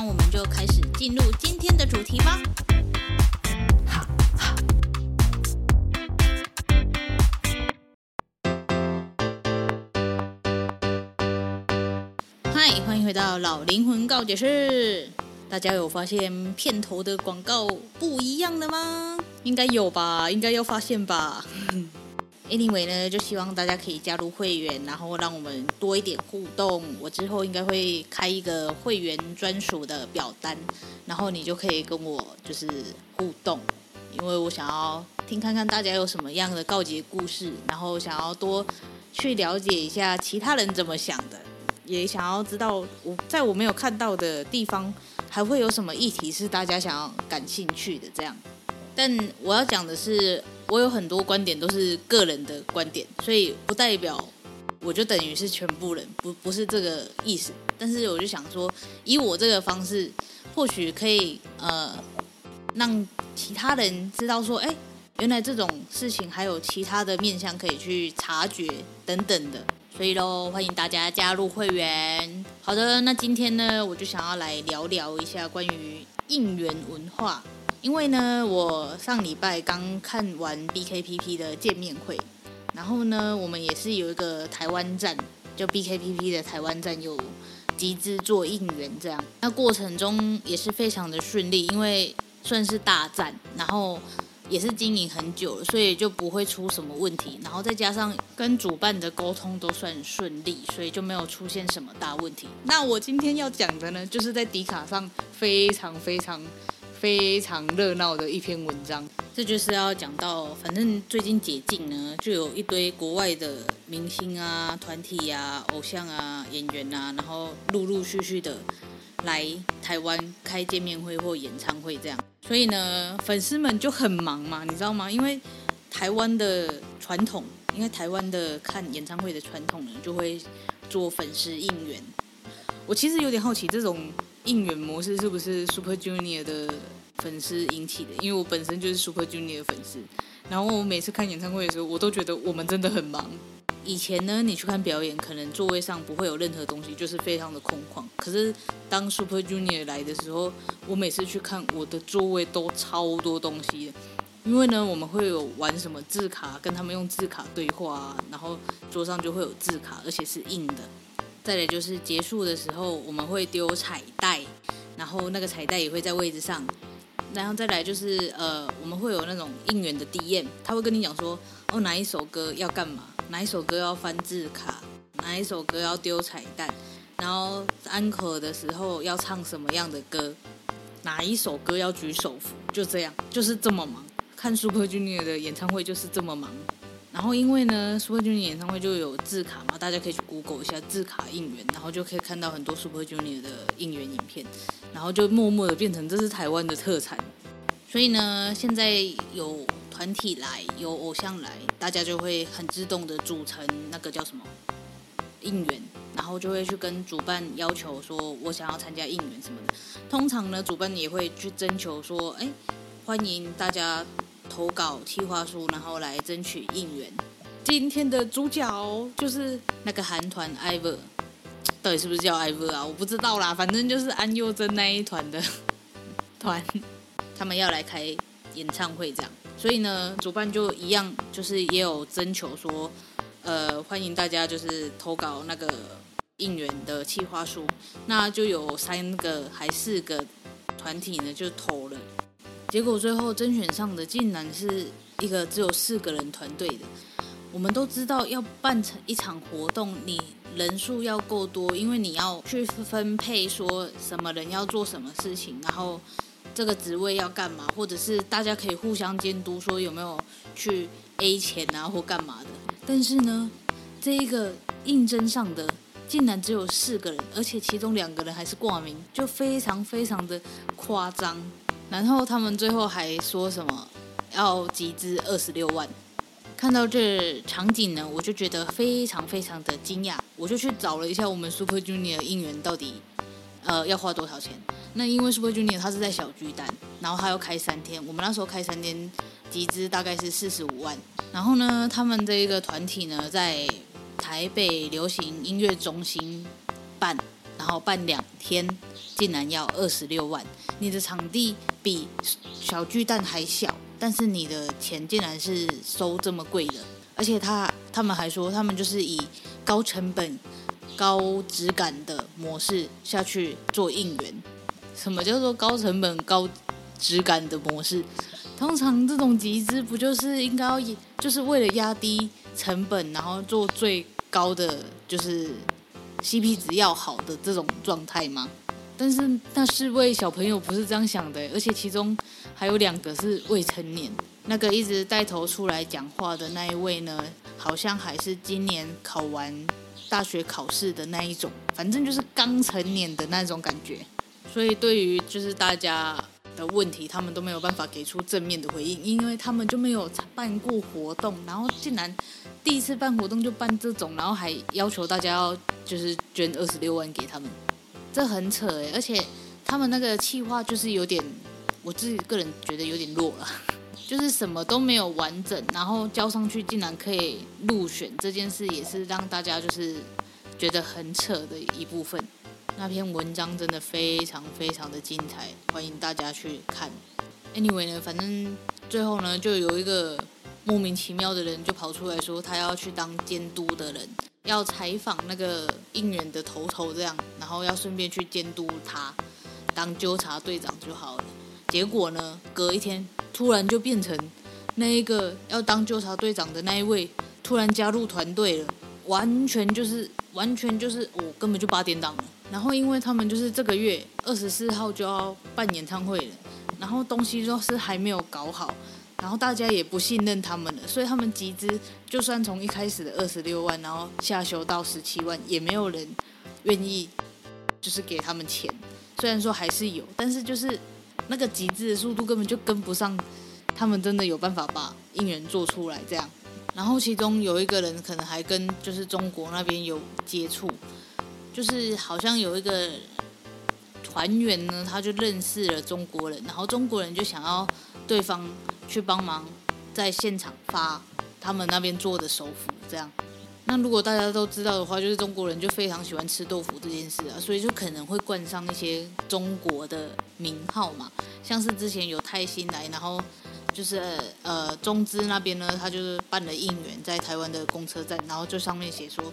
那我们就开始进入今天的主题吧。嗨，欢迎回到老灵魂告解室。大家有发现片头的广告不一样了吗？应该有吧，应该要发现吧。Anyway 呢，就希望大家可以加入会员，然后让我们多一点互动。我之后应该会开一个会员专属的表单，然后你就可以跟我就是互动，因为我想要听看看大家有什么样的告捷故事，然后想要多去了解一下其他人怎么想的，也想要知道我在我没有看到的地方。还会有什么议题是大家想要感兴趣的？这样，但我要讲的是，我有很多观点都是个人的观点，所以不代表我就等于是全部人，不不是这个意思。但是我就想说，以我这个方式，或许可以呃让其他人知道说，哎，原来这种事情还有其他的面向可以去察觉等等的。所以喽，欢迎大家加入会员。好的，那今天呢，我就想要来聊聊一下关于应援文化。因为呢，我上礼拜刚看完 BKPP 的见面会，然后呢，我们也是有一个台湾站，就 BKPP 的台湾站有集资做应援，这样。那过程中也是非常的顺利，因为算是大战，然后。也是经营很久了，所以就不会出什么问题。然后再加上跟主办的沟通都算顺利，所以就没有出现什么大问题。那我今天要讲的呢，就是在迪卡上非常非常非常热闹的一篇文章。这就是要讲到，反正最近解禁呢，就有一堆国外的明星啊、团体啊、偶像啊、演员啊，然后陆陆续续的来台湾开见面会或演唱会这样。所以呢，粉丝们就很忙嘛，你知道吗？因为台湾的传统，因为台湾的看演唱会的传统呢，就会做粉丝应援。我其实有点好奇，这种应援模式是不是 Super Junior 的粉丝引起的？因为我本身就是 Super Junior 的粉丝，然后我每次看演唱会的时候，我都觉得我们真的很忙。以前呢，你去看表演，可能座位上不会有任何东西，就是非常的空旷。可是当 Super Junior 来的时候，我每次去看，我的座位都超多东西的。因为呢，我们会有玩什么字卡，跟他们用字卡对话，然后桌上就会有字卡，而且是硬的。再来就是结束的时候，我们会丢彩带，然后那个彩带也会在位置上。然后再来就是呃，我们会有那种应援的 DM，他会跟你讲说，哦，哪一首歌要干嘛。哪一首歌要翻字卡，哪一首歌要丢彩蛋，然后安可的时候要唱什么样的歌，哪一首歌要举手幅，就这样，就是这么忙。看 Super Junior 的演唱会就是这么忙。然后因为呢，Super Junior 演唱会就有字卡嘛，大家可以去 Google 一下字卡应援，然后就可以看到很多 Super Junior 的应援影片，然后就默默的变成这是台湾的特产。所以呢，现在有。团体来，有偶像来，大家就会很自动的组成那个叫什么应援，然后就会去跟主办要求说，我想要参加应援什么的。通常呢，主办也会去征求说，哎，欢迎大家投稿企划书，然后来争取应援。今天的主角就是那个韩团 IVE，到底是不是叫 IVE 啊？我不知道啦，反正就是安宥真那一团的团，他们要来开演唱会这样。所以呢，主办就一样，就是也有征求说，呃，欢迎大家就是投稿那个应援的企划书，那就有三个还四个团体呢就投了，结果最后甄选上的竟然是一个只有四个人团队的。我们都知道要办成一场活动，你人数要够多，因为你要去分配说什么人要做什么事情，然后。这个职位要干嘛，或者是大家可以互相监督，说有没有去 A 钱啊或干嘛的。但是呢，这一个应征上的竟然只有四个人，而且其中两个人还是挂名，就非常非常的夸张。然后他们最后还说什么要集资二十六万。看到这场景呢，我就觉得非常非常的惊讶，我就去找了一下我们 Super Junior 应援到底呃要花多少钱。那因为 Super Junior 他是在小巨蛋，然后他要开三天，我们那时候开三天集资大概是四十五万。然后呢，他们这一个团体呢在台北流行音乐中心办，后办两天，竟然要二十六万。你的场地比小巨蛋还小，但是你的钱竟然是收这么贵的，而且他他们还说他们就是以高成本、高质感的模式下去做应援。什么叫做高成本、高质感的模式？通常这种集资不就是应该要，就是为了压低成本，然后做最高的，就是 CP 值要好的这种状态吗？但是那四位小朋友不是这样想的，而且其中还有两个是未成年。那个一直带头出来讲话的那一位呢，好像还是今年考完大学考试的那一种，反正就是刚成年的那种感觉。所以，对于就是大家的问题，他们都没有办法给出正面的回应，因为他们就没有办过活动，然后竟然第一次办活动就办这种，然后还要求大家要就是捐二十六万给他们，这很扯诶。而且他们那个企划就是有点，我自己个人觉得有点弱了，就是什么都没有完整，然后交上去竟然可以入选，这件事也是让大家就是觉得很扯的一部分。那篇文章真的非常非常的精彩，欢迎大家去看。Anyway 呢，反正最后呢，就有一个莫名其妙的人就跑出来说，他要去当监督的人，要采访那个应援的头头这样，然后要顺便去监督他当纠察队长就好了。结果呢，隔一天突然就变成那一个要当纠察队长的那一位突然加入团队了，完全就是完全就是我根本就八点档了。然后，因为他们就是这个月二十四号就要办演唱会了，然后东西都是还没有搞好，然后大家也不信任他们了，所以他们集资，就算从一开始的二十六万，然后下修到十七万，也没有人愿意就是给他们钱。虽然说还是有，但是就是那个集资的速度根本就跟不上，他们真的有办法把应援做出来这样。然后其中有一个人可能还跟就是中国那边有接触。就是好像有一个团员呢，他就认识了中国人，然后中国人就想要对方去帮忙在现场发他们那边做的手幅，这样。那如果大家都知道的话，就是中国人就非常喜欢吃豆腐这件事啊，所以就可能会冠上一些中国的名号嘛，像是之前有泰兴来，然后就是呃中资那边呢，他就是办了应援在台湾的公车站，然后就上面写说。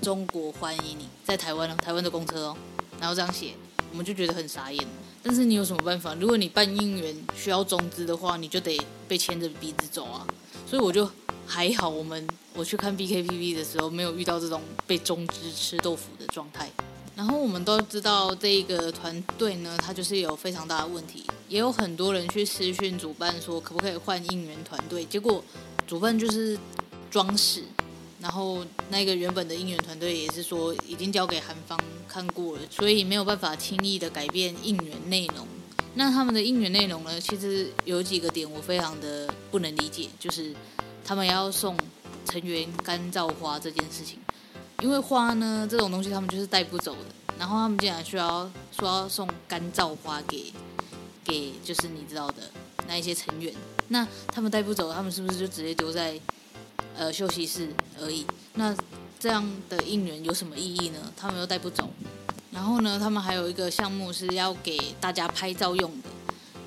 中国欢迎你，在台湾哦，台湾的公车哦，然后这样写，我们就觉得很傻眼。但是你有什么办法？如果你办应援需要中资的话，你就得被牵着鼻子走啊。所以我就还好，我们我去看 BKPP 的时候，没有遇到这种被中资吃豆腐的状态。然后我们都知道这一个团队呢，它就是有非常大的问题，也有很多人去私讯主办说可不可以换应援团队，结果主办就是装死。然后那个原本的应援团队也是说已经交给韩方看过了，所以没有办法轻易的改变应援内容。那他们的应援内容呢，其实有几个点我非常的不能理解，就是他们要送成员干燥花这件事情，因为花呢这种东西他们就是带不走的，然后他们竟然需要说要送干燥花给给就是你知道的那一些成员，那他们带不走，他们是不是就直接丢在？呃，休息室而已。那这样的应援有什么意义呢？他们又带不走。然后呢，他们还有一个项目是要给大家拍照用的。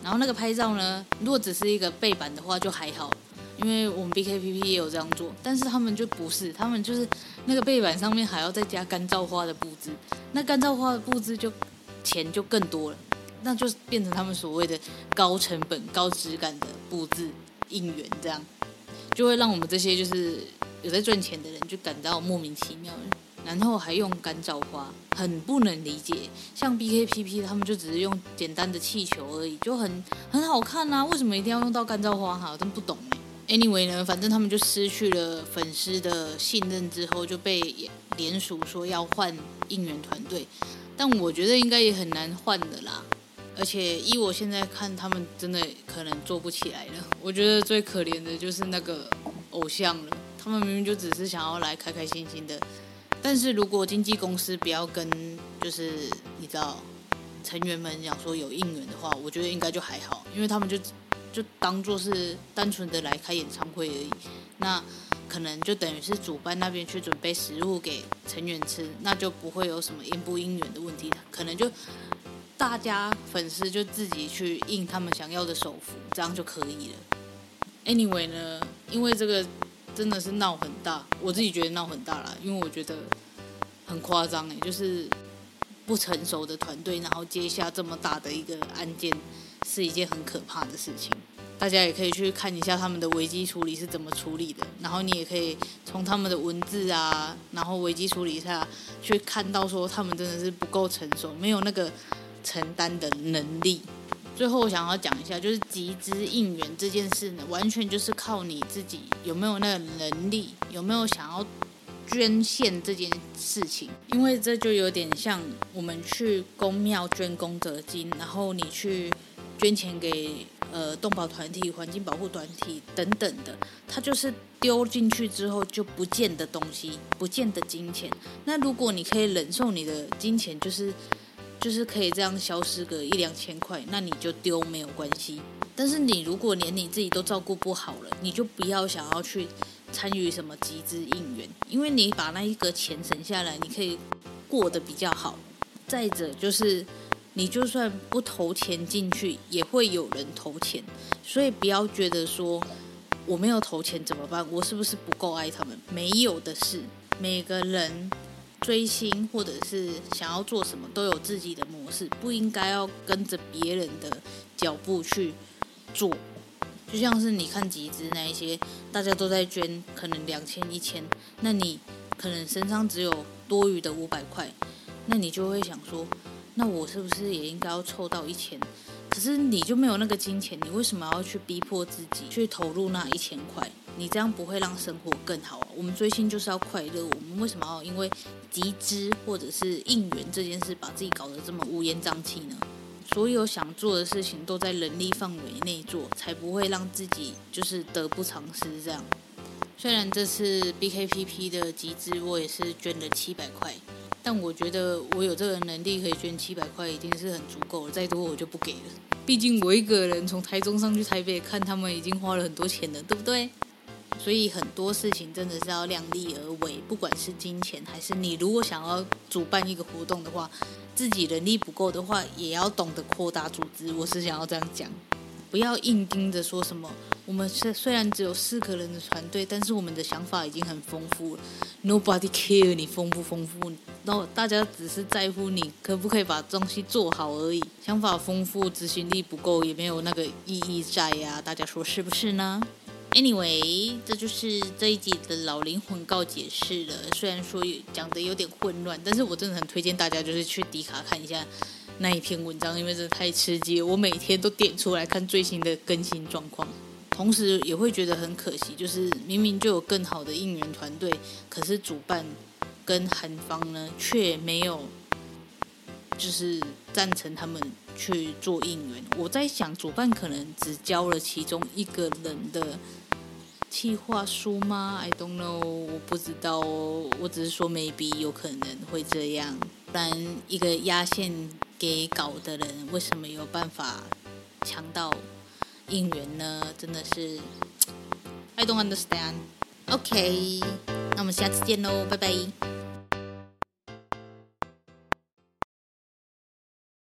然后那个拍照呢，如果只是一个背板的话就还好，因为我们 BKPP 也有这样做。但是他们就不是，他们就是那个背板上面还要再加干燥花的布置。那干燥花的布置就钱就更多了，那就变成他们所谓的高成本、高质感的布置应援这样。就会让我们这些就是有在赚钱的人就感到莫名其妙，然后还用干燥花，很不能理解。像 BKPP 他们就只是用简单的气球而已，就很很好看啊，为什么一定要用到干燥花哈？我真不懂哎。Anyway 呢，反正他们就失去了粉丝的信任之后，就被联署说要换应援团队。但我觉得应该也很难换的啦。而且依我现在看，他们真的可能做不起来了。我觉得最可怜的就是那个偶像了。他们明明就只是想要来开开心心的。但是如果经纪公司不要跟，就是你知道成员们讲说有应援的话，我觉得应该就还好，因为他们就就当做是单纯的来开演唱会而已。那可能就等于是主办那边去准备食物给成员吃，那就不会有什么应不应援的问题。可能就大家粉丝就自己去印他们想要的手幅，这样就可以了。Anyway 呢，因为这个。真的是闹很大，我自己觉得闹很大啦，因为我觉得很夸张诶，就是不成熟的团队，然后接下这么大的一个案件，是一件很可怕的事情。大家也可以去看一下他们的危机处理是怎么处理的，然后你也可以从他们的文字啊，然后危机处理下去看到说他们真的是不够成熟，没有那个承担的能力。最后我想要讲一下，就是集资应援这件事呢，完全就是靠你自己有没有那个能力，有没有想要捐献这件事情。因为这就有点像我们去公庙捐功德金，然后你去捐钱给呃动保团体、环境保护团体等等的，它就是丢进去之后就不见的东西，不见的金钱。那如果你可以忍受你的金钱，就是。就是可以这样消失个一两千块，那你就丢没有关系。但是你如果连你自己都照顾不好了，你就不要想要去参与什么集资应援，因为你把那一个钱省下来，你可以过得比较好。再者就是，你就算不投钱进去，也会有人投钱，所以不要觉得说我没有投钱怎么办？我是不是不够爱他们？没有的事，每个人。追星或者是想要做什么都有自己的模式，不应该要跟着别人的脚步去做。就像是你看集资那一些，大家都在捐，可能两千一千，那你可能身上只有多余的五百块，那你就会想说，那我是不是也应该要凑到一千？可是你就没有那个金钱，你为什么要去逼迫自己去投入那一千块？你这样不会让生活更好啊。我们追星就是要快乐，我们为什么要因为集资或者是应援这件事把自己搞得这么乌烟瘴气呢？所有想做的事情都在能力范围内做，才不会让自己就是得不偿失。这样，虽然这次 BKPP 的集资我也是捐了七百块。但我觉得我有这个能力可以捐七百块，已经是很足够了。再多我就不给了。毕竟我一个人从台中上去台北看他们，已经花了很多钱了，对不对？所以很多事情真的是要量力而为，不管是金钱还是你如果想要主办一个活动的话，自己能力不够的话，也要懂得扩大组织。我是想要这样讲。不要硬盯着说什么。我们虽虽然只有四个人的团队，但是我们的想法已经很丰富了。Nobody care 你丰不丰富，然后大家只是在乎你可不可以把东西做好而已。想法丰富，执行力不够，也没有那个意义在呀、啊。大家说是不是呢？Anyway，这就是这一集的老灵魂告解室了。虽然说讲的有点混乱，但是我真的很推荐大家就是去迪卡看一下。那一篇文章，因为真的太刺激了，我每天都点出来看最新的更新状况，同时也会觉得很可惜，就是明明就有更好的应援团队，可是主办跟韩方呢却没有，就是赞成他们去做应援。我在想，主办可能只交了其中一个人的企划书吗？I don't know，我不知道哦，我只是说 maybe 有可能会这样，不然一个压线。给稿的人为什么有办法抢到应援呢？真的是 I don't understand. OK，那我们下次见喽，拜拜。